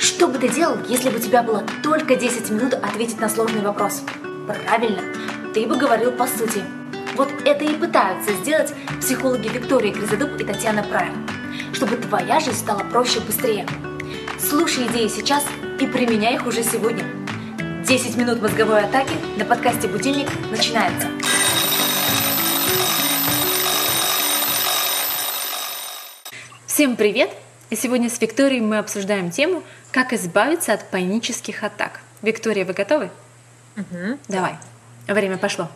Что бы ты делал, если бы у тебя было только 10 минут ответить на сложный вопрос? Правильно, ты бы говорил по сути. Вот это и пытаются сделать психологи Виктория Гризодуб и Татьяна Прайм, чтобы твоя жизнь стала проще и быстрее. Слушай идеи сейчас и применяй их уже сегодня. 10 минут мозговой атаки на подкасте «Будильник» начинается. Всем привет! И сегодня с Викторией мы обсуждаем тему «Как избавиться от панических атак». Виктория, вы готовы? Угу. Давай. Время пошло.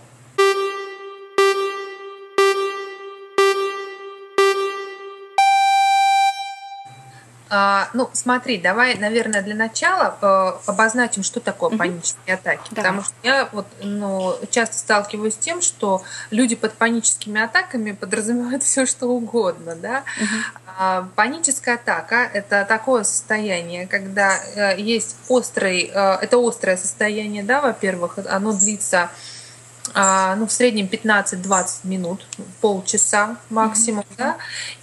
Ну, смотри, давай, наверное, для начала э, обозначим, что такое угу. панические атаки. Давай. Потому что я вот, ну, часто сталкиваюсь с тем, что люди под паническими атаками подразумевают все, что угодно. Да? Угу. А, паническая атака – это такое состояние, когда э, есть острый, э, это острое состояние, да, во-первых, оно длится а, ну, в среднем 15-20 минут, полчаса максимум, mm-hmm. да,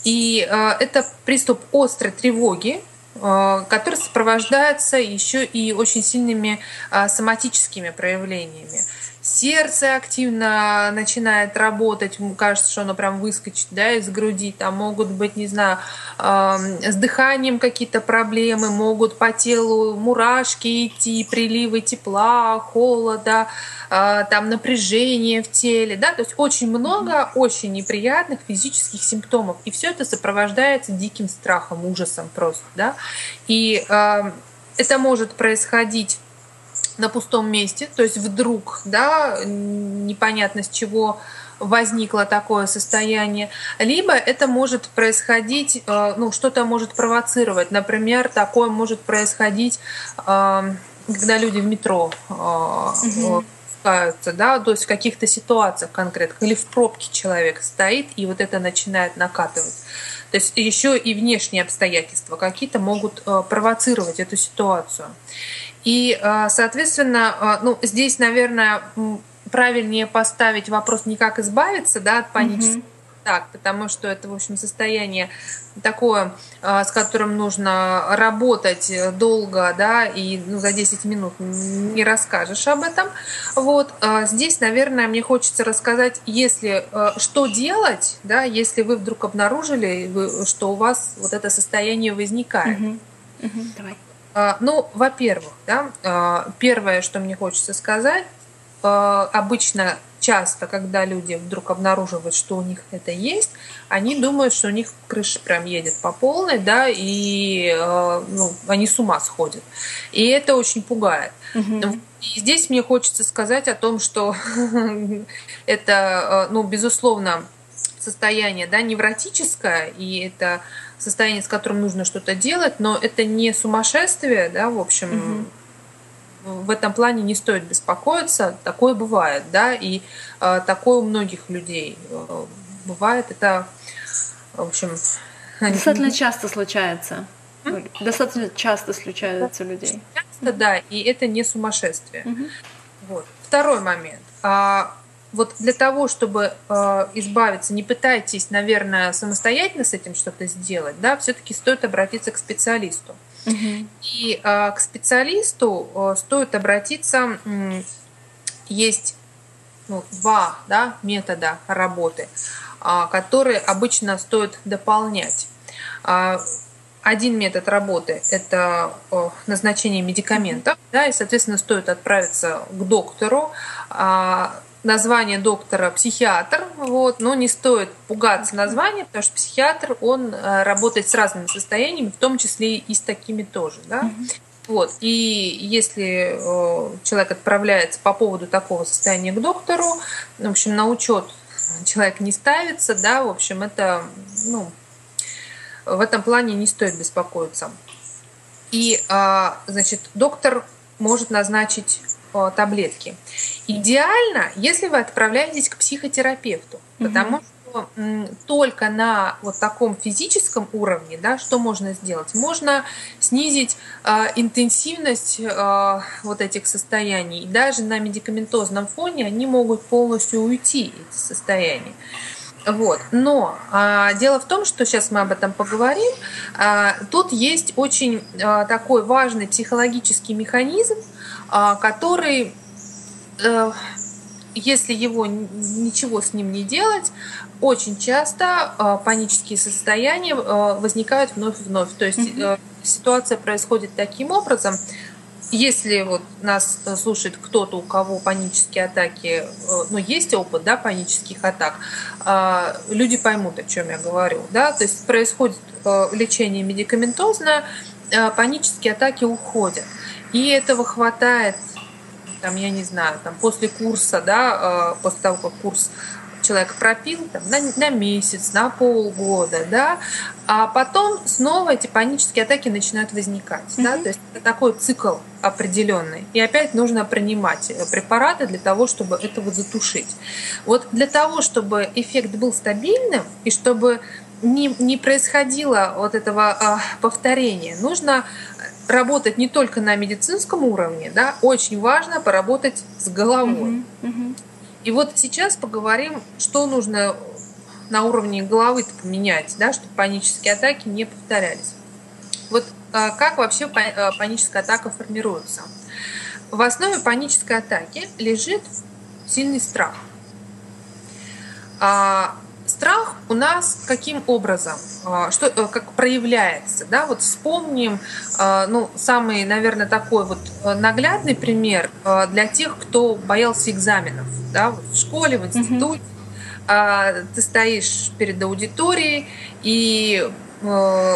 и э, это приступ острой тревоги, который сопровождается еще и очень сильными соматическими проявлениями сердце активно начинает работать, кажется, что оно прям выскочит да, из груди, там могут быть, не знаю, с дыханием какие-то проблемы, могут по телу мурашки идти, приливы тепла, холода, а, там напряжение в теле, да, то есть очень много очень неприятных физических симптомов, и все это сопровождается диким страхом, ужасом просто, да, и это может происходить на пустом месте, то есть вдруг, да, непонятно с чего возникло такое состояние, либо это может происходить, э, ну, что-то может провоцировать. Например, такое может происходить, э, когда люди в метро угу. да, то есть в каких-то ситуациях конкретных, или в пробке человек стоит, и вот это начинает накатывать. То есть еще и внешние обстоятельства какие-то могут провоцировать эту ситуацию. И, а, соответственно, а, ну, здесь, наверное, правильнее поставить вопрос не как избавиться да, от панических mm так, потому что это, в общем, состояние такое, а, с которым нужно работать долго, да, и ну, за 10 минут не расскажешь об этом. Вот здесь, наверное, мне хочется рассказать, если что делать, да, если вы вдруг обнаружили, что у вас вот это состояние возникает. Угу. Угу. Давай. А, ну, во-первых, да, а, первое, что мне хочется сказать, а, обычно часто, когда люди вдруг обнаруживают, что у них это есть, они думают, что у них крыша прям едет по полной, да, и ну, они с ума сходят. И это очень пугает. Угу. И здесь мне хочется сказать о том, что это, ну, безусловно, состояние, да, невротическое, и это состояние, с которым нужно что-то делать, но это не сумасшествие, да, в общем, угу. В этом плане не стоит беспокоиться, такое бывает, да, и э, такое у многих людей э, бывает, это, в общем... Достаточно часто случается. Достаточно часто случается у людей. Часто, да, и это не сумасшествие. Угу. Вот. Второй момент. А, вот для того, чтобы э, избавиться, не пытайтесь, наверное, самостоятельно с этим что-то сделать, да, все-таки стоит обратиться к специалисту. Угу. И э, к специалисту э, стоит обратиться, есть ну, два да, метода работы, э, которые обычно стоит дополнять. Один метод работы – это назначение медикаментов, да, и, соответственно, стоит отправиться к доктору, название доктора психиатр, вот, но не стоит пугаться названия, потому что психиатр, он э, работает с разными состояниями, в том числе и с такими тоже, да. Вот. И если э, человек отправляется по поводу такого состояния к доктору, в общем, на учет человек не ставится, да, в общем, это, ну, в этом плане не стоит беспокоиться. И, а, значит, доктор может назначить Э, таблетки. Идеально, если вы отправляетесь к психотерапевту, угу. потому что только на вот таком физическом уровне, да, что можно сделать? Можно снизить э, интенсивность э, вот этих состояний. И даже на медикаментозном фоне они могут полностью уйти, эти состояния. Вот. Но а, дело в том, что сейчас мы об этом поговорим. А, тут есть очень а, такой важный психологический механизм, который, а, если его ничего с ним не делать, очень часто а, панические состояния а, возникают вновь и вновь. То есть mm-hmm. ситуация происходит таким образом, если вот нас э, слушает кто-то, у кого панические атаки, э, ну, есть опыт, да, панических атак, а, люди поймут, о чем я говорю, да, то есть происходит э, лечение медикаментозное, панические атаки уходят. И этого хватает, там, я не знаю, там, после курса, да, после того, как курс человек пропил там, на, на месяц, на полгода, да, а потом снова эти панические атаки начинают возникать. Mm-hmm. Да? То есть это такой цикл определенный. И опять нужно принимать э, препараты для того, чтобы этого затушить. Вот для того, чтобы эффект был стабильным и чтобы не, не происходило вот этого а, повторения, нужно работать не только на медицинском уровне, да, очень важно поработать с головой. Mm-hmm. Mm-hmm. И вот сейчас поговорим, что нужно на уровне головы поменять, да, чтобы панические атаки не повторялись. Вот а, как вообще а, паническая атака формируется? В основе панической атаки лежит сильный страх. А у нас каким образом, а, что, э, как проявляется, да, вот вспомним, ну, самый, наверное, такой вот э, наглядный пример для тех, кто боялся экзаменов, да, вот в школе, в институте, mm-hmm. ты стоишь перед аудиторией и э,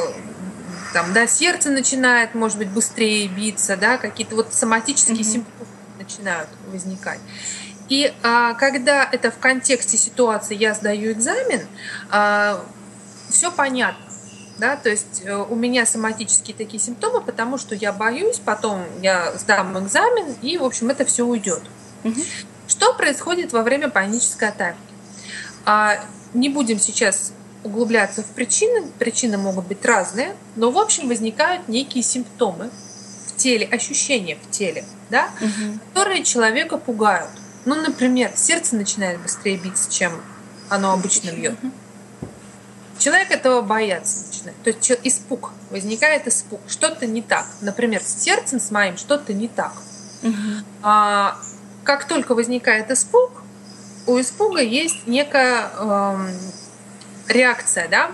там, да, сердце начинает, может быть, быстрее биться, да, какие-то вот соматические mm-hmm. симптомы начинают возникать. И а, когда это в контексте ситуации я сдаю экзамен, а, все понятно. Да, то есть э, у меня соматические такие симптомы, потому что я боюсь, потом я сдам экзамен, и, в общем, это все уйдет. Угу. Что происходит во время панической атаки? А, не будем сейчас углубляться в причины, причины могут быть разные, но в общем возникают некие симптомы в теле, ощущения в теле, да, угу. которые человека пугают. Ну, например, сердце начинает быстрее биться, чем оно обычно бьет. Человек этого бояться начинает. То есть испуг, возникает испуг, что-то не так. Например, с сердцем с моим что-то не так. Угу. А, как только возникает испуг, у испуга есть некая эм, реакция, да?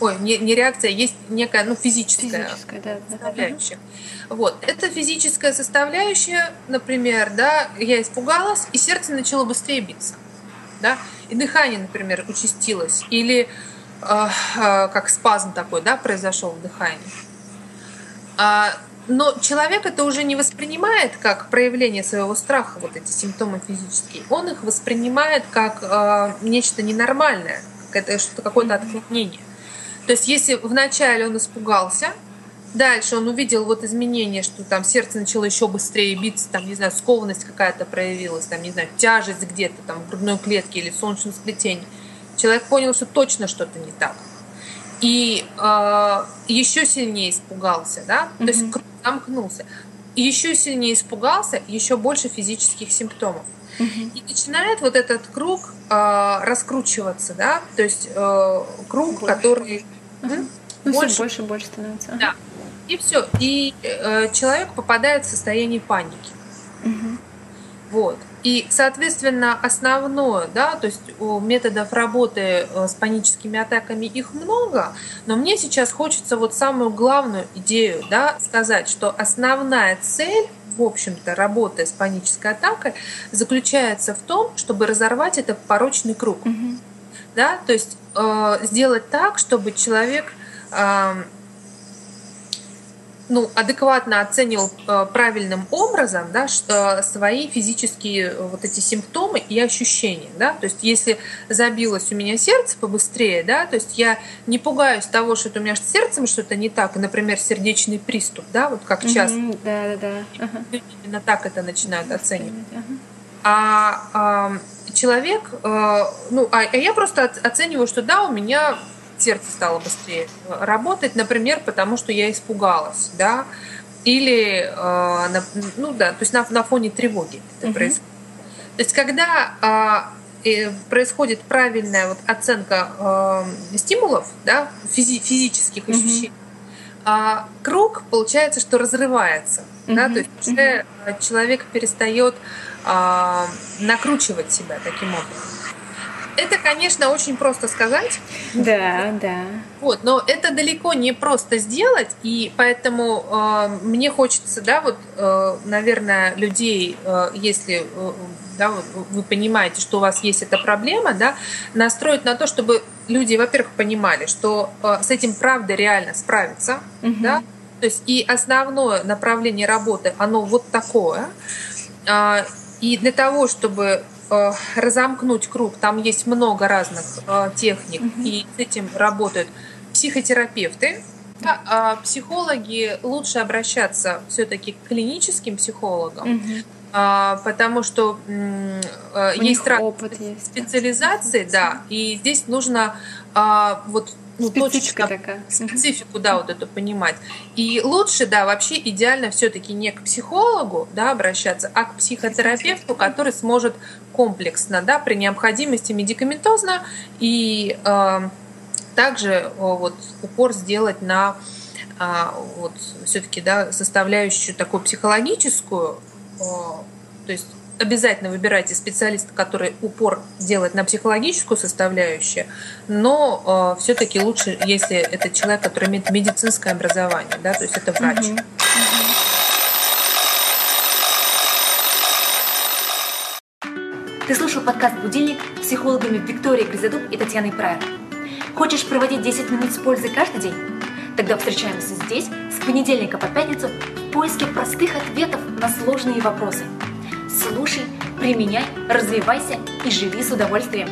Ой, не, не реакция, есть некая, ну, физическая, физическая да, составляющая. Да. Вот, это физическая составляющая, например, да, я испугалась, и сердце начало быстрее биться, да, и дыхание, например, участилось, или э, э, как спазм такой, да, произошел в дыхании. А, но человек это уже не воспринимает как проявление своего страха, вот эти симптомы физические. Он их воспринимает как э, нечто ненормальное, это что-то какое-то отклонение. То есть если вначале он испугался, дальше он увидел вот изменения, что там сердце начало еще быстрее биться, там, не знаю, скованность какая-то проявилась, там, не знаю, тяжесть где-то там в грудной клетке или солнечном сплетении. Человек понял, что точно что-то не так. И э, еще сильнее испугался, да, mm-hmm. то есть круг замкнулся. И еще сильнее испугался, еще больше физических симптомов. Mm-hmm. И начинает вот этот круг э, раскручиваться, да, то есть э, круг, больше. который угу. ну, больше, больше, больше становится. Да. И все. И э, человек попадает в состояние паники. Угу. Вот. И, соответственно, основное, да, то есть методов работы э, с паническими атаками их много, но мне сейчас хочется вот самую главную идею, да, сказать, что основная цель в общем-то, работая с панической атакой, заключается в том, чтобы разорвать этот порочный круг. Угу. Да? То есть э, сделать так, чтобы человек э, ну, адекватно оценивал э, правильным образом да, что, свои физические э, вот эти симптомы и ощущения. Да? То есть если забилось у меня сердце побыстрее, да, то есть я не пугаюсь того, что это у меня с сердцем что-то не так, например, сердечный приступ, да, вот как часто. Mm-hmm, да, да, да. Именно так это начинают оценивать. Uh-huh. А, а человек, э, ну, а, а я просто оцениваю, что да, у меня сердце стало быстрее работать, например, потому что я испугалась, да, или, э, ну да, то есть на, на фоне тревоги это угу. происходит. То есть когда происходит правильная вот оценка э, стимулов, да, физи- физических mm-hmm. ощущений, а круг получается, что разрывается. Mm-hmm. Да, то есть уже mm-hmm. человек перестает э, накручивать себя таким образом. Это, конечно, очень просто сказать. Да, да. Вот, но это далеко не просто сделать, и поэтому э, мне хочется, да, вот, э, наверное, людей, э, если э, да, вы понимаете, что у вас есть эта проблема, да, настроить на то, чтобы люди, во-первых, понимали, что э, с этим правда реально справиться, угу. да, то есть и основное направление работы, оно вот такое, э, и для того, чтобы Э, разомкнуть круг. Там есть много разных э, техник, угу. и с этим работают психотерапевты. А психологи лучше обращаться все-таки к клиническим психологам, угу. Потому что э, У есть разные специализации, да, и здесь нужно вот ну, Специфика точно, такая. Специфику, да, вот это понимать. И лучше, да, вообще идеально все-таки не к психологу, да, обращаться, а к психотерапевту, который сможет комплексно, да, при необходимости медикаментозно и э, также вот упор сделать на э, вот все-таки, да, составляющую такую психологическую, то есть обязательно выбирайте специалиста, который упор делает на психологическую составляющую, но э, все-таки лучше, если это человек, который имеет медицинское образование, да, то есть это врач. Угу. Ты слушал подкаст «Будильник» с психологами Викторией Гризадуб и Татьяной Прайер. Хочешь проводить 10 минут с пользой каждый день? Тогда встречаемся здесь с понедельника по пятницу в поиске простых ответов на сложные вопросы – Слушай, применяй, развивайся и живи с удовольствием.